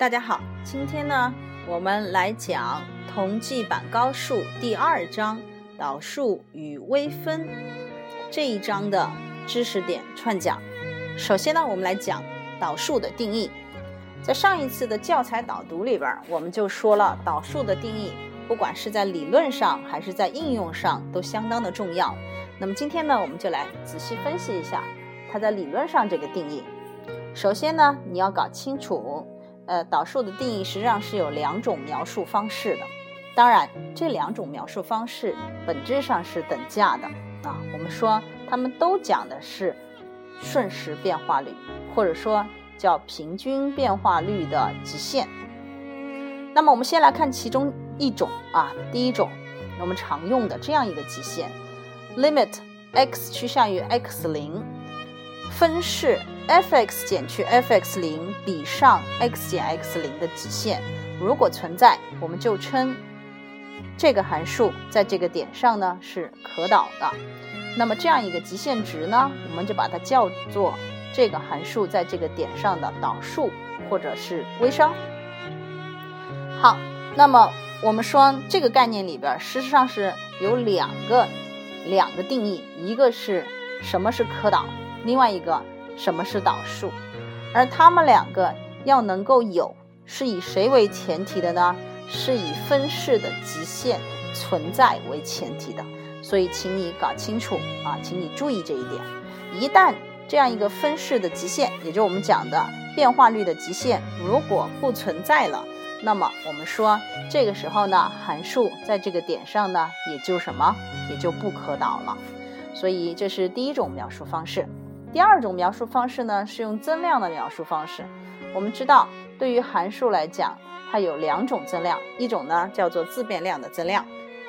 大家好，今天呢，我们来讲同济板高数第二章导数与微分这一章的知识点串讲。首先呢，我们来讲导数的定义。在上一次的教材导读里边，我们就说了导数的定义，不管是在理论上还是在应用上，都相当的重要。那么今天呢，我们就来仔细分析一下它在理论上这个定义。首先呢，你要搞清楚。呃，导数的定义实际上是有两种描述方式的，当然这两种描述方式本质上是等价的啊。我们说它们都讲的是瞬时变化率，或者说叫平均变化率的极限。那么我们先来看其中一种啊，第一种我们常用的这样一个极限，limit x 趋向于 x 零。分式 f(x) 减去 f(x 零)比上 x 减 x 零的极限，如果存在，我们就称这个函数在这个点上呢是可导的。那么这样一个极限值呢，我们就把它叫做这个函数在这个点上的导数或者是微商。好，那么我们说这个概念里边，事实上是有两个两个定义，一个是什么是可导。另外一个，什么是导数？而它们两个要能够有，是以谁为前提的呢？是以分式的极限存在为前提的。所以，请你搞清楚啊，请你注意这一点。一旦这样一个分式的极限，也就是我们讲的变化率的极限，如果不存在了，那么我们说这个时候呢，函数在这个点上呢，也就什么，也就不可导了。所以，这是第一种描述方式。第二种描述方式呢，是用增量的描述方式。我们知道，对于函数来讲，它有两种增量，一种呢叫做自变量的增量，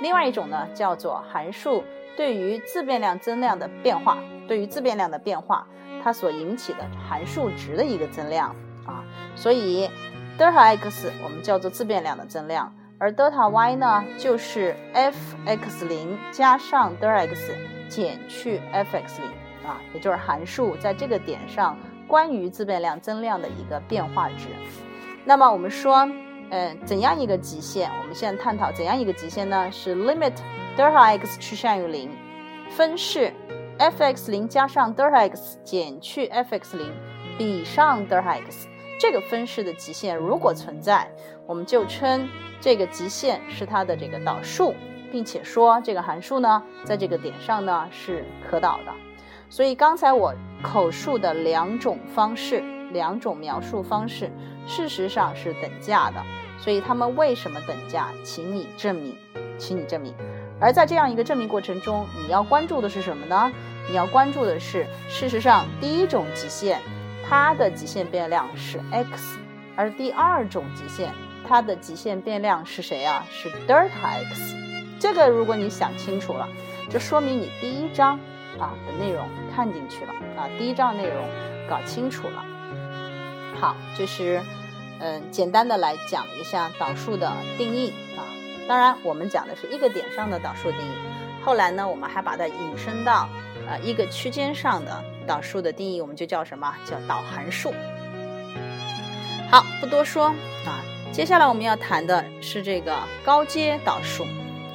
另外一种呢叫做函数对于自变量增量的变化，对于自变量的变化，它所引起的函数值的一个增量啊。所以德尔塔 x 我们叫做自变量的增量，而德尔塔 y 呢就是 f(x 零)加上德尔塔 x 减去 f(x 零)。啊，也就是函数在这个点上关于自变量增量的一个变化值。那么我们说，嗯，怎样一个极限？我们现在探讨怎样一个极限呢？是 limit delta x 趋向于零，分式 f(x 零)加上 delta x 减去 f(x 零)比上 delta x。这个分式的极限如果存在，我们就称这个极限是它的这个导数，并且说这个函数呢，在这个点上呢是可导的。所以刚才我口述的两种方式，两种描述方式，事实上是等价的。所以它们为什么等价？请你证明，请你证明。而在这样一个证明过程中，你要关注的是什么呢？你要关注的是，事实上第一种极限，它的极限变量是 x，而第二种极限，它的极限变量是谁啊？是德尔塔 x。这个如果你想清楚了，就说明你第一章。啊的内容看进去了啊，第一章内容搞清楚了。好，就是嗯简单的来讲一下导数的定义啊。当然，我们讲的是一个点上的导数定义。后来呢，我们还把它引申到呃一个区间上的导数的定义，我们就叫什么叫导函数。好，不多说啊。接下来我们要谈的是这个高阶导数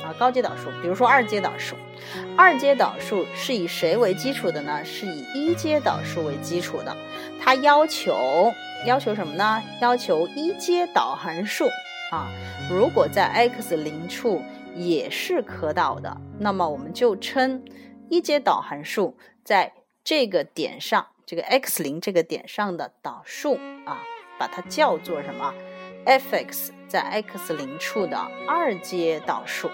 啊，高阶导数，比如说二阶导数。二阶导数是以谁为基础的呢？是以一阶导数为基础的。它要求要求什么呢？要求一阶导函数啊，如果在 x 零处也是可导的，那么我们就称一阶导函数在这个点上，这个 x 零这个点上的导数啊，把它叫做什么？f(x) 在 x 零处的二阶导数。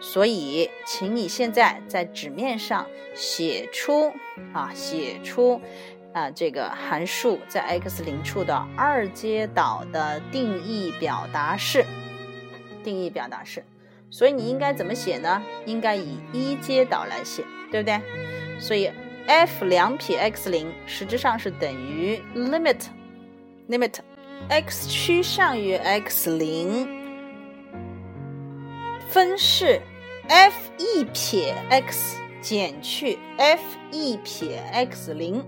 所以，请你现在在纸面上写出啊，写出啊这个函数在 x 零处的二阶导的定义表达式。定义表达式。所以你应该怎么写呢？应该以一阶导来写，对不对？所以 f 两撇 x 零实质上是等于 limit limit x 趋向于 x 零分式。f 一撇 x 减去 f 一撇 x 零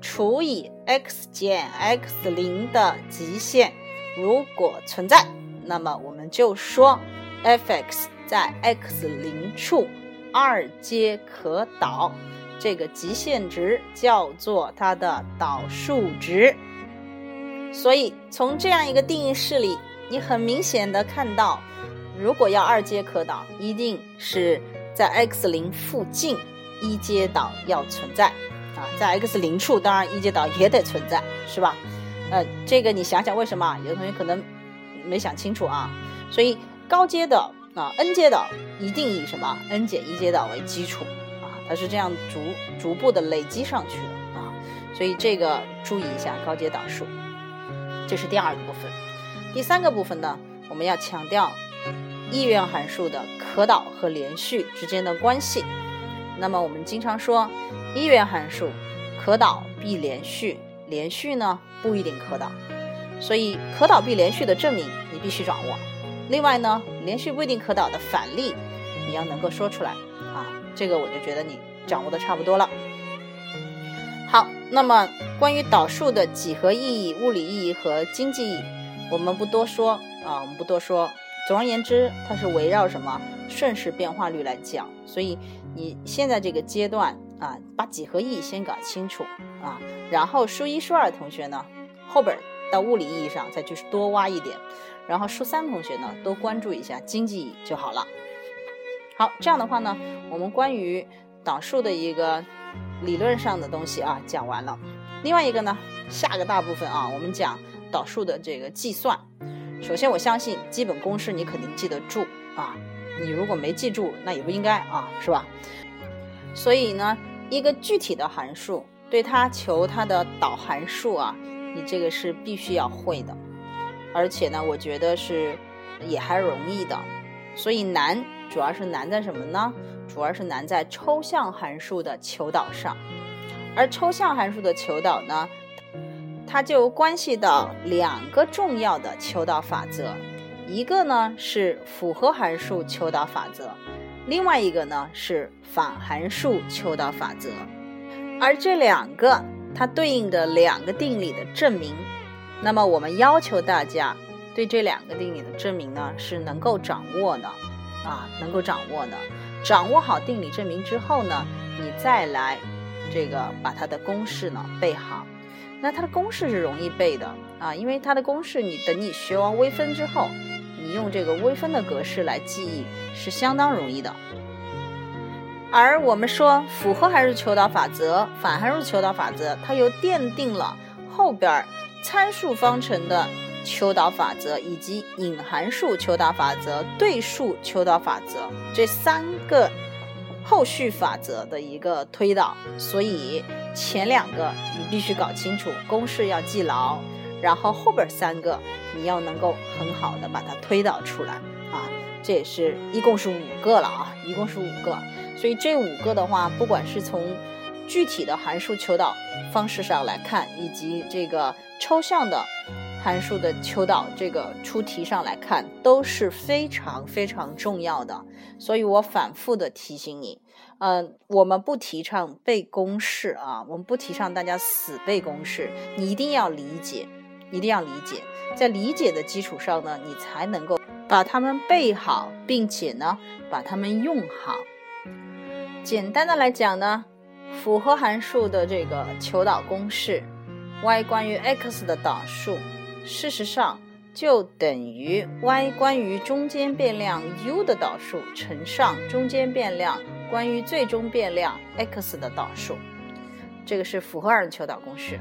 除以 x 减 x 零的极限，如果存在，那么我们就说 f(x) 在 x 零处二阶可导，这个极限值叫做它的导数值。所以从这样一个定义式里，你很明显的看到，如果要二阶可导，一定是在 x 零附近一阶导要存在啊，在 x 零处当然一阶导也得存在，是吧？呃，这个你想想为什么？有的同学可能没想清楚啊。所以高阶的啊 n 阶导一定以什么 n 减一阶导为基础啊，它是这样逐逐步的累积上去的啊。所以这个注意一下高阶导数。这是第二个部分，第三个部分呢，我们要强调一元函数的可导和连续之间的关系。那么我们经常说，一元函数可导必连续，连续呢不一定可导。所以可导必连续的证明你必须掌握。另外呢，连续不一定可导的反例你要能够说出来啊。这个我就觉得你掌握的差不多了。好，那么关于导数的几何意义、物理意义和经济意义，我们不多说啊，我们不多说。总而言之，它是围绕什么瞬时变化率来讲。所以你现在这个阶段啊，把几何意义先搞清楚啊，然后数一数二同学呢，后边到物理意义上再去多挖一点，然后数三同学呢，多关注一下经济意义就好了。好，这样的话呢，我们关于导数的一个。理论上的东西啊讲完了，另外一个呢，下个大部分啊，我们讲导数的这个计算。首先，我相信基本公式你肯定记得住啊，你如果没记住，那也不应该啊，是吧？所以呢，一个具体的函数，对它求它的导函数啊，你这个是必须要会的，而且呢，我觉得是也还容易的。所以难主要是难在什么呢？主要是难在抽象函数的求导上，而抽象函数的求导呢，它就关系到两个重要的求导法则，一个呢是复合函数求导法则，另外一个呢是反函数求导法则，而这两个它对应的两个定理的证明，那么我们要求大家对这两个定理的证明呢是能够掌握的，啊，能够掌握的。掌握好定理证明之后呢，你再来这个把它的公式呢背好。那它的公式是容易背的啊，因为它的公式你等你学完微分之后，你用这个微分的格式来记忆是相当容易的。而我们说复合函数求导法则、反函数求导法则，它又奠定了后边参数方程的。求导法则以及隐函数求导法则、对数求导法则这三个后续法则的一个推导，所以前两个你必须搞清楚，公式要记牢，然后后边三个你要能够很好的把它推导出来啊，这也是一共是五个了啊，一共是五个，所以这五个的话，不管是从具体的函数求导方式上来看，以及这个抽象的。函数的求导，这个出题上来看都是非常非常重要的，所以我反复的提醒你，嗯，我们不提倡背公式啊，我们不提倡大家死背公式，你一定要理解，一定要理解，在理解的基础上呢，你才能够把它们背好，并且呢，把它们用好。简单的来讲呢，复合函数的这个求导公式，y 关于 x 的导数。事实上，就等于 y 关于中间变量 u 的导数乘上中间变量关于最终变量 x 的导数，这个是复合二求导公式。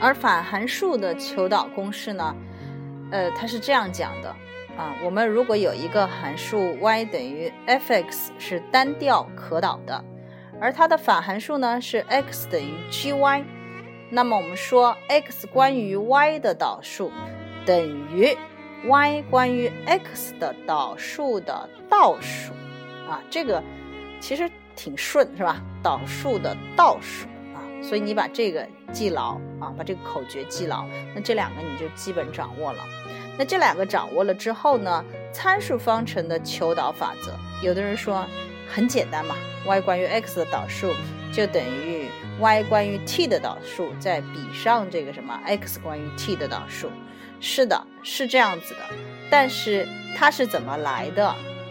而反函数的求导公式呢，呃，它是这样讲的啊，我们如果有一个函数 y 等于 f(x) 是单调可导的，而它的反函数呢是 x 等于 gy。那么我们说，x 关于 y 的导数等于 y 关于 x 的导数的倒数啊，这个其实挺顺，是吧？导数的倒数啊，所以你把这个记牢啊，把这个口诀记牢，那这两个你就基本掌握了。那这两个掌握了之后呢，参数方程的求导法则，有的人说很简单嘛，y 关于 x 的导数就等于。Y 关于 t 的导数再比上这个什么 x 关于 t 的导数，是的，是这样子的。但是它是怎么来的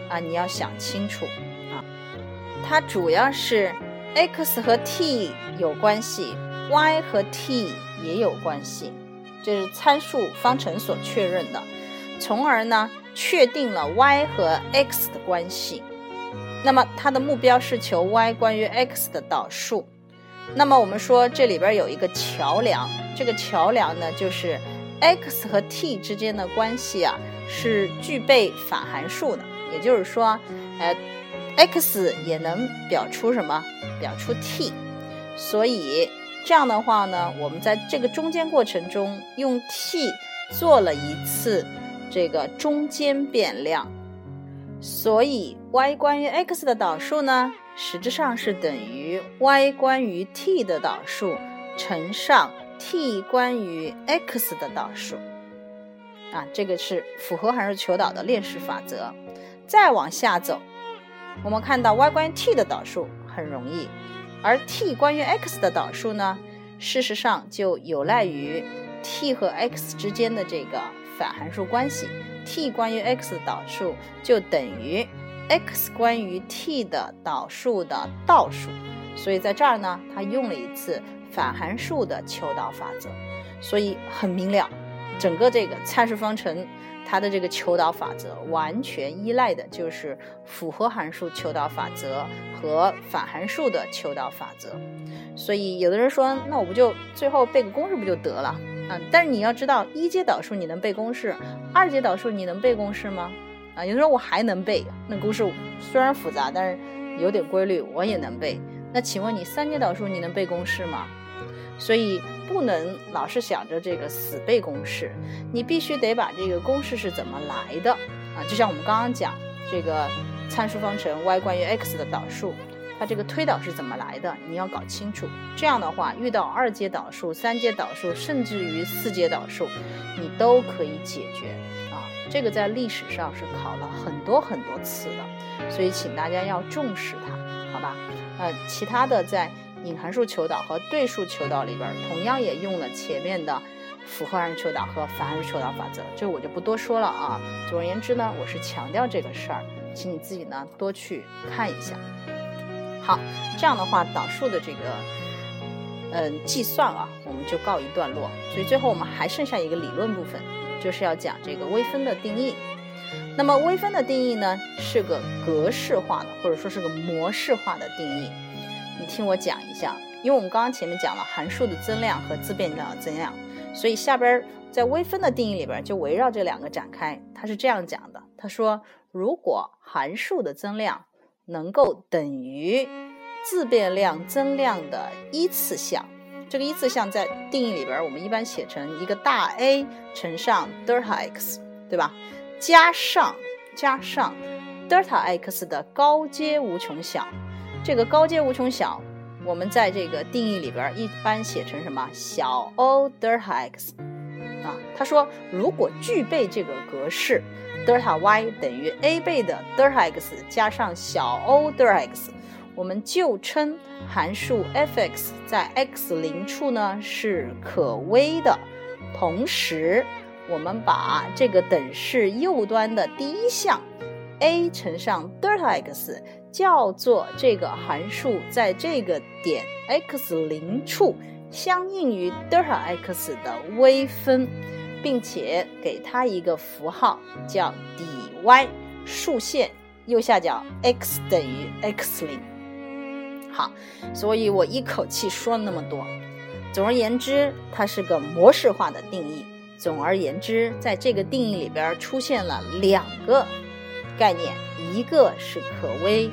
啊？你要想清楚啊。它主要是 x 和 t 有关系，y 和 t 也有关系，这是参数方程所确认的，从而呢确定了 y 和 x 的关系。那么它的目标是求 y 关于 x 的导数。那么我们说这里边有一个桥梁，这个桥梁呢就是 x 和 t 之间的关系啊是具备反函数的，也就是说，呃，x 也能表出什么？表出 t。所以这样的话呢，我们在这个中间过程中用 t 做了一次这个中间变量，所以 y 关于 x 的导数呢？实质上是等于 y 关于 t 的导数乘上 t 关于 x 的导数，啊，这个是符合函数求导的链式法则。再往下走，我们看到 y 关于 t 的导数很容易，而 t 关于 x 的导数呢，事实上就有赖于 t 和 x 之间的这个反函数关系，t 关于 x 的导数就等于。X 关于 t 的导数的倒数，所以在这儿呢，它用了一次反函数的求导法则，所以很明了，整个这个参数方程它的这个求导法则完全依赖的就是复合函数求导法则和反函数的求导法则。所以有的人说，那我不就最后背个公式不就得了？嗯，但是你要知道，一阶导数你能背公式，二阶导数你能背公式吗？啊，有的时候我还能背，那公式虽然复杂，但是有点规律，我也能背。那请问你三阶导数你能背公式吗？所以不能老是想着这个死背公式，你必须得把这个公式是怎么来的啊。就像我们刚刚讲这个参数方程 y 关于 x 的导数，它这个推导是怎么来的，你要搞清楚。这样的话，遇到二阶导数、三阶导数，甚至于四阶导数，你都可以解决。这个在历史上是考了很多很多次的，所以请大家要重视它，好吧？呃，其他的在隐函数求导和对数求导里边，同样也用了前面的复合函数求导和反函数求导法则，这我就不多说了啊。总而言之呢，我是强调这个事儿，请你自己呢多去看一下。好，这样的话导数的这个嗯计算啊，我们就告一段落。所以最后我们还剩下一个理论部分。就是要讲这个微分的定义。那么微分的定义呢，是个格式化的，或者说是个模式化的定义。你听我讲一下，因为我们刚刚前面讲了函数的增量和自变量的增量，所以下边在微分的定义里边就围绕这两个展开。它是这样讲的：他说，如果函数的增量能够等于自变量增量的一次项。这个一次项在定义里边，我们一般写成一个大 A 乘上德尔塔 x，对吧？加上加上德尔塔 x 的高阶无穷小，这个高阶无穷小，我们在这个定义里边一般写成什么？小 O 德尔塔 x 啊。他说，如果具备这个格式，德尔塔 y 等于 a 倍的德尔塔 x 加上小 O 德尔塔 x。我们就称函数 f(x) 在 x 零处呢是可微的，同时我们把这个等式右端的第一项 a 乘上德尔塔 x 叫做这个函数在这个点 x 零处相应于德尔塔 x 的微分，并且给它一个符号叫 dy，竖线右下角 x 等于 x 零。好，所以我一口气说了那么多。总而言之，它是个模式化的定义。总而言之，在这个定义里边出现了两个概念，一个是可微，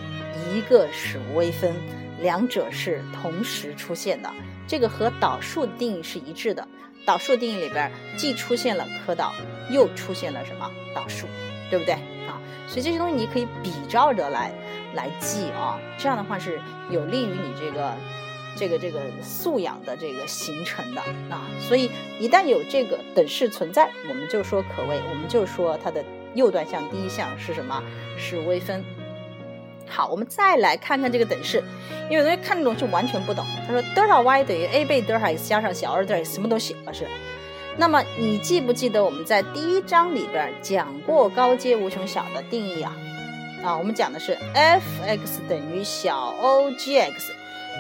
一个是微分，两者是同时出现的。这个和导数定义是一致的。导数定义里边既出现了可导，又出现了什么导数，对不对啊？所以这些东西你可以比照着来。来记啊，这样的话是有利于你这个这个这个素养的这个形成的啊。所以一旦有这个等式存在，我们就说可微，我们就说它的右端项第一项是什么？是微分。好，我们再来看看这个等式，因为有同学看这种就完全不懂。他说德尔塔 y 等于 a 倍德尔塔 x 加上小二德尔什么东西？老师，那么你记不记得我们在第一章里边讲过高阶无穷小的定义啊？啊，我们讲的是 f(x) 等于小 o g(x)，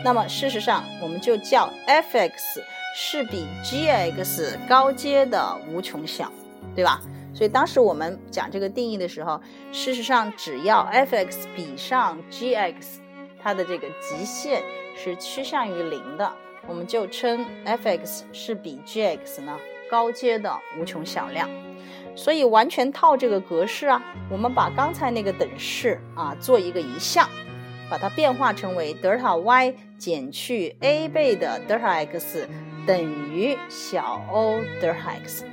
那么事实上我们就叫 f(x) 是比 g(x) 高阶的无穷小，对吧？所以当时我们讲这个定义的时候，事实上只要 f(x) 比上 g(x)，它的这个极限是趋向于零的，我们就称 f(x) 是比 g(x) 呢高阶的无穷小量。所以完全套这个格式啊，我们把刚才那个等式啊做一个移项，把它变化成为德尔塔 y 减去 a 倍的德尔塔 x 等于小 O 德尔塔 x。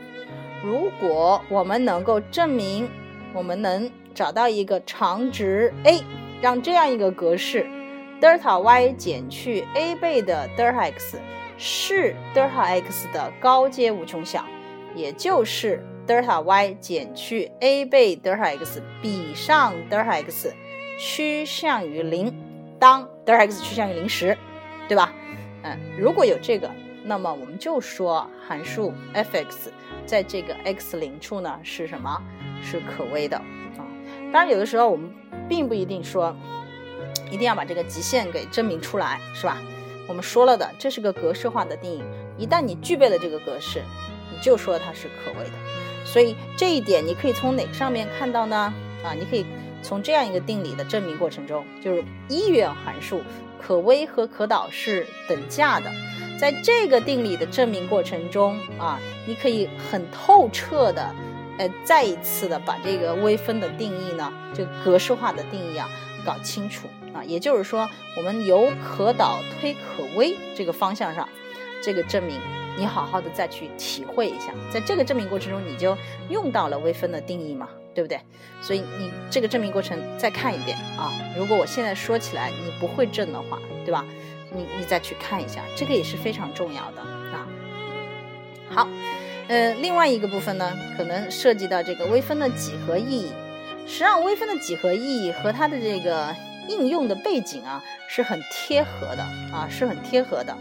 如果我们能够证明，我们能找到一个长值 a，让这样一个格式德尔塔 y 减去 a 倍的德尔塔 x 是德尔塔 x 的高阶无穷小，也就是德尔塔 y 减去 a 倍德尔塔 x 比上德尔塔 x 趋向于零，当德尔塔 x 趋向于零时，对吧？嗯，如果有这个，那么我们就说函数 f(x) 在这个 x 零处呢是什么？是可微的啊。当然，有的时候我们并不一定说一定要把这个极限给证明出来，是吧？我们说了的，这是个格式化的定义，一旦你具备了这个格式，你就说它是可微的。所以这一点你可以从哪个上面看到呢？啊，你可以从这样一个定理的证明过程中，就是一元函数可微和可导是等价的。在这个定理的证明过程中啊，你可以很透彻的，呃，再一次的把这个微分的定义呢，就格式化的定义啊，搞清楚啊。也就是说，我们由可导推可微这个方向上，这个证明。你好好的再去体会一下，在这个证明过程中，你就用到了微分的定义嘛，对不对？所以你这个证明过程再看一遍啊。如果我现在说起来你不会证的话，对吧？你你再去看一下，这个也是非常重要的啊。好，呃，另外一个部分呢，可能涉及到这个微分的几何意义。实际上，微分的几何意义和它的这个应用的背景啊，是很贴合的啊，是很贴合的。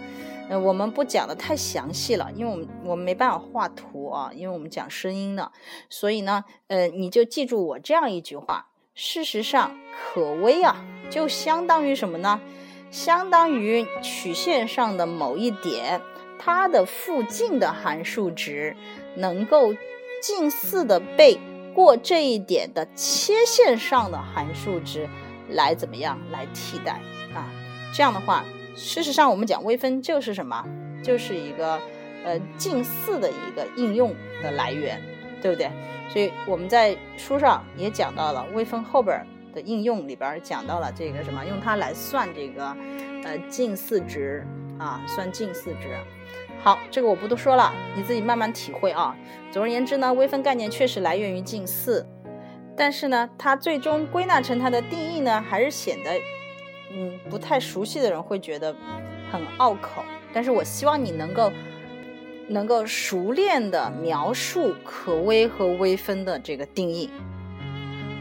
呃，我们不讲的太详细了，因为我们我们没办法画图啊，因为我们讲声音的，所以呢，呃，你就记住我这样一句话：事实上，可微啊，就相当于什么呢？相当于曲线上的某一点，它的附近的函数值能够近似的被过这一点的切线上的函数值来怎么样来替代啊？这样的话。事实上，我们讲微分就是什么？就是一个呃近似的一个应用的来源，对不对？所以我们在书上也讲到了微分后边的应用里边讲到了这个什么，用它来算这个呃近似值啊，算近似值。好，这个我不多说了，你自己慢慢体会啊。总而言之呢，微分概念确实来源于近似，但是呢，它最终归纳成它的定义呢，还是显得。嗯，不太熟悉的人会觉得很拗口，但是我希望你能够能够熟练的描述可微和微分的这个定义。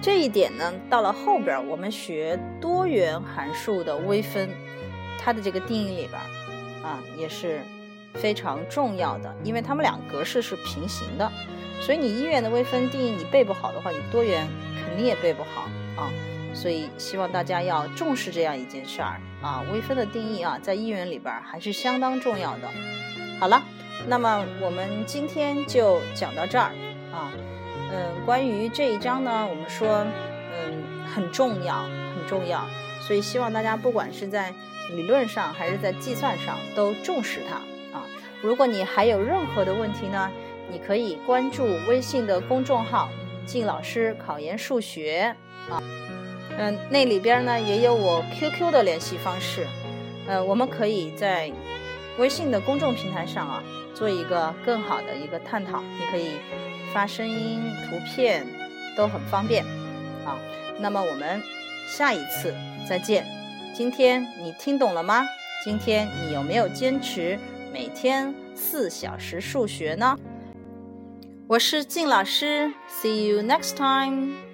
这一点呢，到了后边我们学多元函数的微分，它的这个定义里边啊也是非常重要的，因为它们俩格式是平行的，所以你一元的微分定义你背不好的话，你多元肯定也背不好啊。所以希望大家要重视这样一件事儿啊，微分的定义啊，在一元里边还是相当重要的。好了，那么我们今天就讲到这儿啊。嗯，关于这一章呢，我们说嗯很重要，很重要。所以希望大家不管是在理论上还是在计算上都重视它啊。如果你还有任何的问题呢，你可以关注微信的公众号“靳老师考研数学”啊。嗯，那里边呢也有我 QQ 的联系方式，呃，我们可以在微信的公众平台上啊做一个更好的一个探讨。你可以发声音、图片都很方便啊。那么我们下一次再见。今天你听懂了吗？今天你有没有坚持每天四小时数学呢？我是靳老师，See you next time。